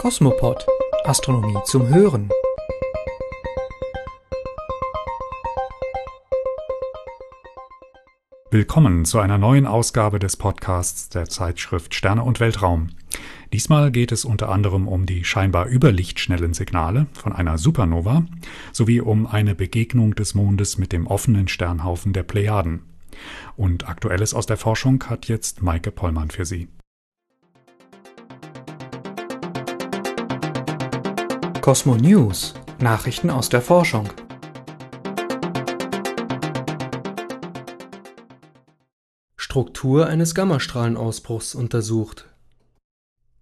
Kosmopod Astronomie zum Hören. Willkommen zu einer neuen Ausgabe des Podcasts der Zeitschrift Sterne und Weltraum. Diesmal geht es unter anderem um die scheinbar überlichtschnellen Signale von einer Supernova sowie um eine Begegnung des Mondes mit dem offenen Sternhaufen der Plejaden. Und Aktuelles aus der Forschung hat jetzt Maike Pollmann für Sie. Cosmo News Nachrichten aus der Forschung. Struktur eines Gammastrahlenausbruchs untersucht.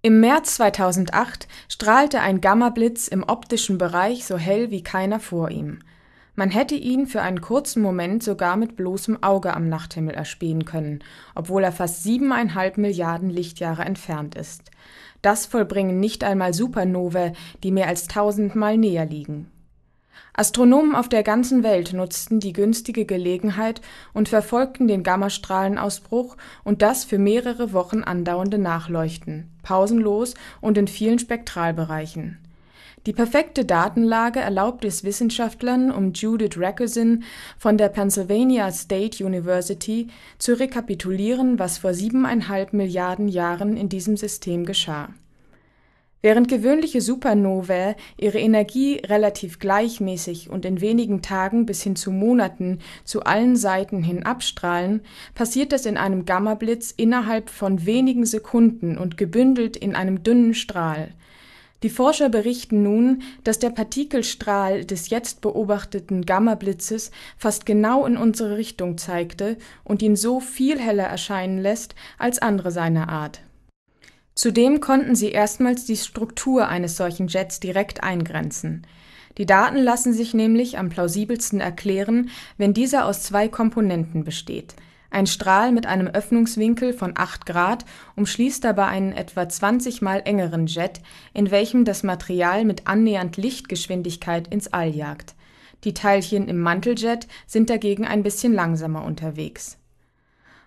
Im März 2008 strahlte ein Gammablitz im optischen Bereich so hell wie keiner vor ihm. Man hätte ihn für einen kurzen Moment sogar mit bloßem Auge am Nachthimmel erspähen können, obwohl er fast siebeneinhalb Milliarden Lichtjahre entfernt ist. Das vollbringen nicht einmal Supernovae, die mehr als tausendmal näher liegen. Astronomen auf der ganzen Welt nutzten die günstige Gelegenheit und verfolgten den Gammastrahlenausbruch und das für mehrere Wochen andauernde Nachleuchten, pausenlos und in vielen Spektralbereichen die perfekte Datenlage erlaubt es Wissenschaftlern um Judith Ragozin von der Pennsylvania State University zu rekapitulieren, was vor siebeneinhalb Milliarden Jahren in diesem System geschah. Während gewöhnliche Supernovae ihre Energie relativ gleichmäßig und in wenigen Tagen bis hin zu Monaten zu allen Seiten hin abstrahlen, passiert das in einem Gammablitz innerhalb von wenigen Sekunden und gebündelt in einem dünnen Strahl die Forscher berichten nun, dass der Partikelstrahl des jetzt beobachteten Gammablitzes fast genau in unsere Richtung zeigte und ihn so viel heller erscheinen lässt als andere seiner Art. Zudem konnten sie erstmals die Struktur eines solchen Jets direkt eingrenzen. Die Daten lassen sich nämlich am plausibelsten erklären, wenn dieser aus zwei Komponenten besteht ein Strahl mit einem Öffnungswinkel von 8 Grad umschließt dabei einen etwa 20 mal engeren Jet, in welchem das Material mit annähernd Lichtgeschwindigkeit ins All jagt. Die Teilchen im Manteljet sind dagegen ein bisschen langsamer unterwegs.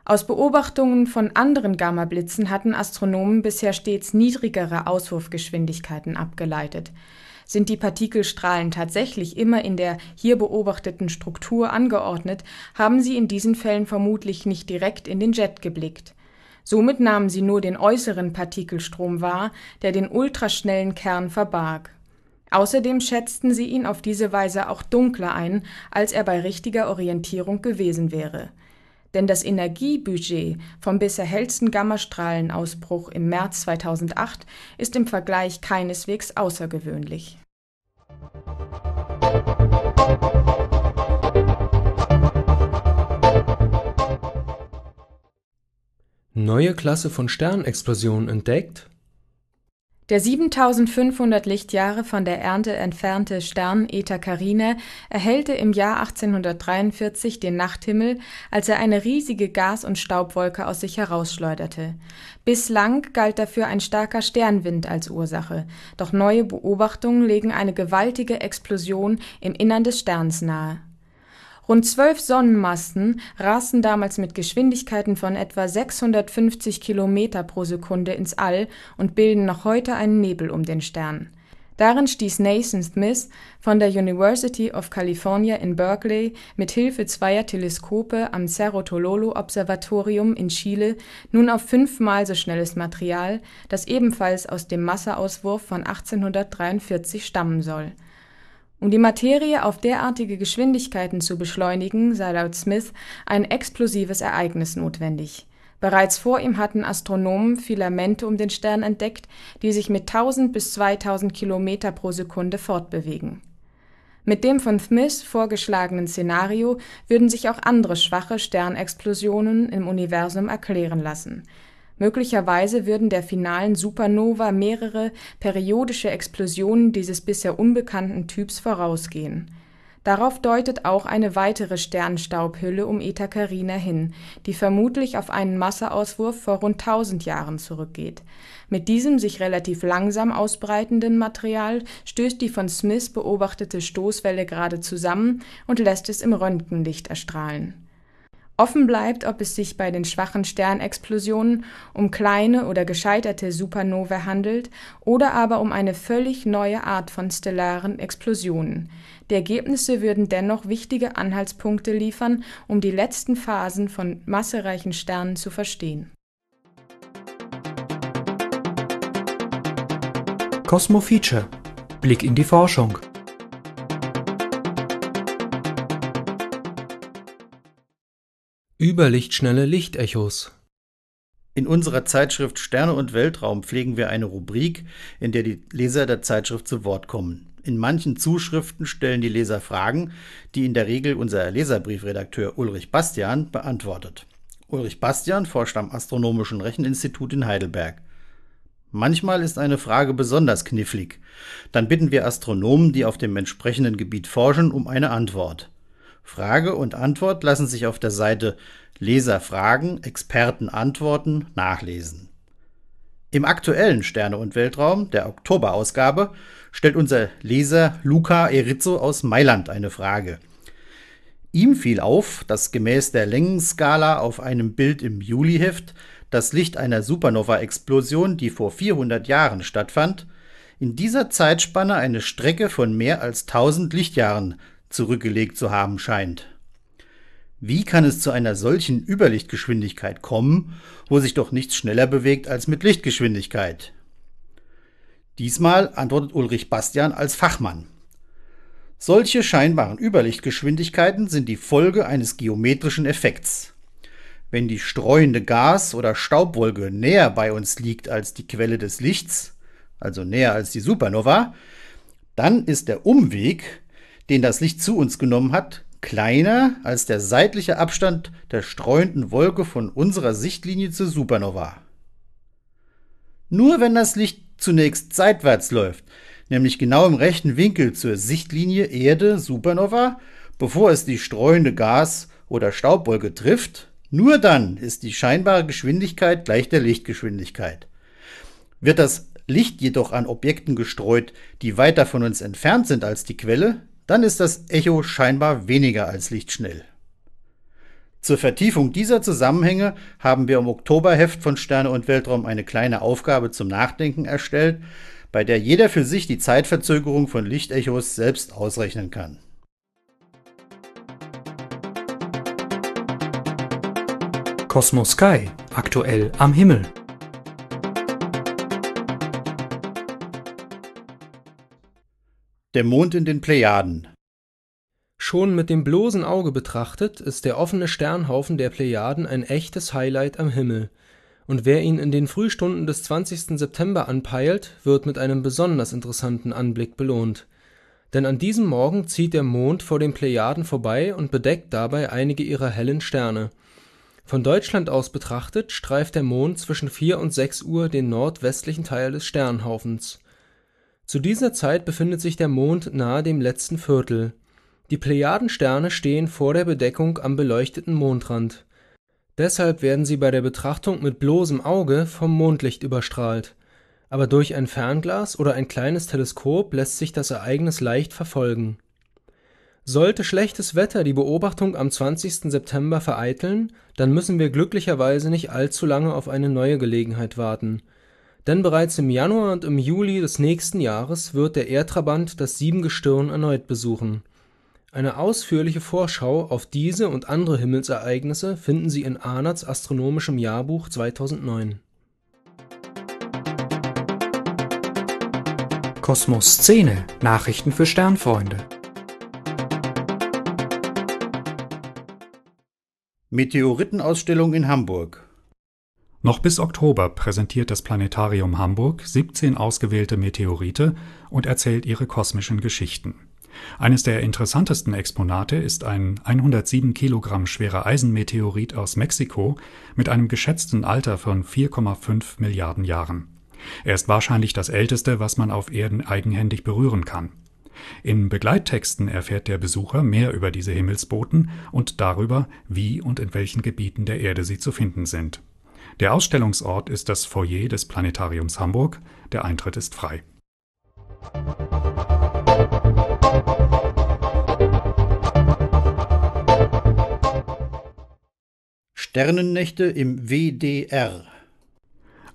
Aus Beobachtungen von anderen Gammablitzen hatten Astronomen bisher stets niedrigere Auswurfgeschwindigkeiten abgeleitet sind die Partikelstrahlen tatsächlich immer in der hier beobachteten Struktur angeordnet, haben sie in diesen Fällen vermutlich nicht direkt in den Jet geblickt. Somit nahmen sie nur den äußeren Partikelstrom wahr, der den ultraschnellen Kern verbarg. Außerdem schätzten sie ihn auf diese Weise auch dunkler ein, als er bei richtiger Orientierung gewesen wäre denn das Energiebudget vom bisher hellsten Gammastrahlenausbruch im März 2008 ist im Vergleich keineswegs außergewöhnlich. Neue Klasse von Sternexplosionen entdeckt? Der 7500 Lichtjahre von der Ernte entfernte Stern Eta Carinae erhellte im Jahr 1843 den Nachthimmel, als er eine riesige Gas und Staubwolke aus sich herausschleuderte. Bislang galt dafür ein starker Sternwind als Ursache, doch neue Beobachtungen legen eine gewaltige Explosion im Innern des Sterns nahe Rund zwölf Sonnenmasten rasten damals mit Geschwindigkeiten von etwa 650 Kilometer pro Sekunde ins All und bilden noch heute einen Nebel um den Stern. Darin stieß Nathan Smith von der University of California in Berkeley mit Hilfe zweier Teleskope am Cerro Tololo Observatorium in Chile nun auf fünfmal so schnelles Material, das ebenfalls aus dem Masseauswurf von 1843 stammen soll um die Materie auf derartige Geschwindigkeiten zu beschleunigen, sei laut Smith ein explosives Ereignis notwendig. Bereits vor ihm hatten Astronomen Filamente um den Stern entdeckt, die sich mit 1000 bis 2000 Kilometer pro Sekunde fortbewegen. Mit dem von Smith vorgeschlagenen Szenario würden sich auch andere schwache Sternexplosionen im Universum erklären lassen Möglicherweise würden der finalen Supernova mehrere periodische Explosionen dieses bisher unbekannten Typs vorausgehen. Darauf deutet auch eine weitere Sternstaubhülle um Eta Carina hin, die vermutlich auf einen Masseauswurf vor rund 1000 Jahren zurückgeht. Mit diesem sich relativ langsam ausbreitenden Material stößt die von Smith beobachtete Stoßwelle gerade zusammen und lässt es im Röntgenlicht erstrahlen Offen bleibt, ob es sich bei den schwachen Sternexplosionen um kleine oder gescheiterte Supernovae handelt oder aber um eine völlig neue Art von stellaren Explosionen. Die Ergebnisse würden dennoch wichtige Anhaltspunkte liefern, um die letzten Phasen von massereichen Sternen zu verstehen. Cosmo Feature Blick in die Forschung Überlichtschnelle Lichtechos. In unserer Zeitschrift Sterne und Weltraum pflegen wir eine Rubrik, in der die Leser der Zeitschrift zu Wort kommen. In manchen Zuschriften stellen die Leser Fragen, die in der Regel unser Leserbriefredakteur Ulrich Bastian beantwortet. Ulrich Bastian forscht am Astronomischen Recheninstitut in Heidelberg. Manchmal ist eine Frage besonders knifflig. Dann bitten wir Astronomen, die auf dem entsprechenden Gebiet forschen, um eine Antwort. Frage und Antwort lassen sich auf der Seite Leser fragen, Experten antworten nachlesen. Im aktuellen Sterne und Weltraum, der Oktoberausgabe, stellt unser Leser Luca Erizzo aus Mailand eine Frage. Ihm fiel auf, dass gemäß der Längenskala auf einem Bild im Juliheft das Licht einer Supernova-Explosion, die vor 400 Jahren stattfand, in dieser Zeitspanne eine Strecke von mehr als 1000 Lichtjahren zurückgelegt zu haben scheint. Wie kann es zu einer solchen Überlichtgeschwindigkeit kommen, wo sich doch nichts schneller bewegt als mit Lichtgeschwindigkeit? Diesmal antwortet Ulrich Bastian als Fachmann. Solche scheinbaren Überlichtgeschwindigkeiten sind die Folge eines geometrischen Effekts. Wenn die streuende Gas- oder Staubwolke näher bei uns liegt als die Quelle des Lichts, also näher als die Supernova, dann ist der Umweg, den das Licht zu uns genommen hat, kleiner als der seitliche Abstand der streuenden Wolke von unserer Sichtlinie zur Supernova. Nur wenn das Licht zunächst seitwärts läuft, nämlich genau im rechten Winkel zur Sichtlinie Erde Supernova, bevor es die streuende Gas- oder Staubwolke trifft, nur dann ist die scheinbare Geschwindigkeit gleich der Lichtgeschwindigkeit. Wird das Licht jedoch an Objekten gestreut, die weiter von uns entfernt sind als die Quelle, dann ist das Echo scheinbar weniger als lichtschnell. Zur Vertiefung dieser Zusammenhänge haben wir im Oktoberheft von Sterne und Weltraum eine kleine Aufgabe zum Nachdenken erstellt, bei der jeder für sich die Zeitverzögerung von Lichtechos selbst ausrechnen kann. Cosmos Sky aktuell am Himmel Der Mond in den Plejaden. Schon mit dem bloßen Auge betrachtet ist der offene Sternhaufen der Plejaden ein echtes Highlight am Himmel, und wer ihn in den Frühstunden des 20. September anpeilt, wird mit einem besonders interessanten Anblick belohnt. Denn an diesem Morgen zieht der Mond vor den Plejaden vorbei und bedeckt dabei einige ihrer hellen Sterne. Von Deutschland aus betrachtet streift der Mond zwischen 4 und 6 Uhr den nordwestlichen Teil des Sternhaufens zu dieser Zeit befindet sich der Mond nahe dem letzten Viertel. Die Plejadensterne stehen vor der Bedeckung am beleuchteten Mondrand. Deshalb werden sie bei der Betrachtung mit bloßem Auge vom Mondlicht überstrahlt. Aber durch ein Fernglas oder ein kleines Teleskop lässt sich das Ereignis leicht verfolgen. Sollte schlechtes Wetter die Beobachtung am 20. September vereiteln, dann müssen wir glücklicherweise nicht allzu lange auf eine neue Gelegenheit warten denn bereits im Januar und im Juli des nächsten Jahres wird der Erdtrabant das Siebengestirn erneut besuchen. Eine ausführliche Vorschau auf diese und andere Himmelsereignisse finden Sie in Ahnards Astronomischem Jahrbuch 2009. Kosmos Szene Nachrichten für Sternfreunde Meteoritenausstellung in Hamburg noch bis Oktober präsentiert das Planetarium Hamburg 17 ausgewählte Meteorite und erzählt ihre kosmischen Geschichten. Eines der interessantesten Exponate ist ein 107 Kilogramm schwerer Eisenmeteorit aus Mexiko mit einem geschätzten Alter von 4,5 Milliarden Jahren. Er ist wahrscheinlich das älteste, was man auf Erden eigenhändig berühren kann. In Begleittexten erfährt der Besucher mehr über diese Himmelsboten und darüber, wie und in welchen Gebieten der Erde sie zu finden sind. Der Ausstellungsort ist das Foyer des Planetariums Hamburg. Der Eintritt ist frei. Sternennächte im WDR.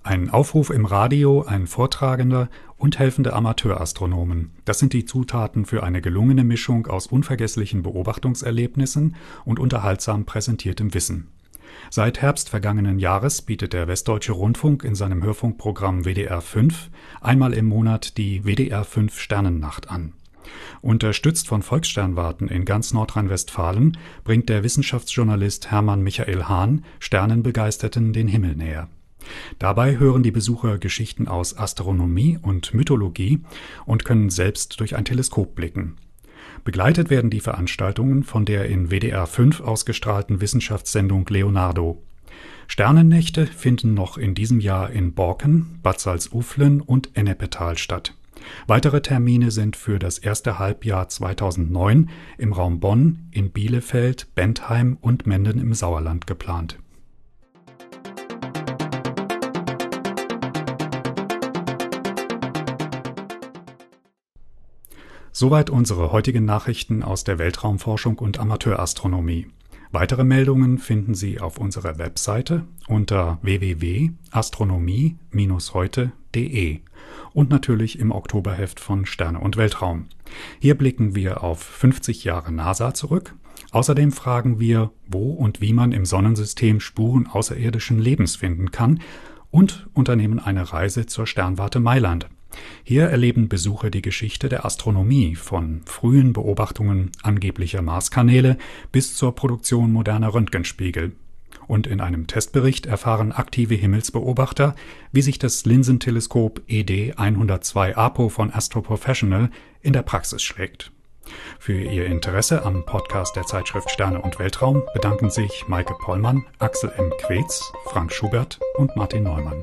Ein Aufruf im Radio, ein Vortragender und helfende Amateurastronomen. Das sind die Zutaten für eine gelungene Mischung aus unvergesslichen Beobachtungserlebnissen und unterhaltsam präsentiertem Wissen. Seit Herbst vergangenen Jahres bietet der Westdeutsche Rundfunk in seinem Hörfunkprogramm WDR 5 einmal im Monat die WDR 5 Sternennacht an. Unterstützt von Volkssternwarten in ganz Nordrhein-Westfalen bringt der Wissenschaftsjournalist Hermann Michael Hahn Sternenbegeisterten den Himmel näher. Dabei hören die Besucher Geschichten aus Astronomie und Mythologie und können selbst durch ein Teleskop blicken. Begleitet werden die Veranstaltungen von der in WDR 5 ausgestrahlten Wissenschaftssendung Leonardo. Sternennächte finden noch in diesem Jahr in Borken, Bad Salzuflen und Ennepetal statt. Weitere Termine sind für das erste Halbjahr 2009 im Raum Bonn, in Bielefeld, Bentheim und Menden im Sauerland geplant Soweit unsere heutigen Nachrichten aus der Weltraumforschung und Amateurastronomie. Weitere Meldungen finden Sie auf unserer Webseite unter www.astronomie-heute.de und natürlich im Oktoberheft von Sterne und Weltraum. Hier blicken wir auf 50 Jahre NASA zurück. Außerdem fragen wir, wo und wie man im Sonnensystem Spuren außerirdischen Lebens finden kann und unternehmen eine Reise zur Sternwarte Mailand. Hier erleben Besucher die Geschichte der Astronomie von frühen Beobachtungen angeblicher Marskanäle bis zur Produktion moderner Röntgenspiegel. Und in einem Testbericht erfahren aktive Himmelsbeobachter, wie sich das Linsenteleskop ED 102 APO von Astro Professional in der Praxis schlägt. Für Ihr Interesse am Podcast der Zeitschrift Sterne und Weltraum bedanken sich Maike Pollmann, Axel M. Quetz, Frank Schubert und Martin Neumann.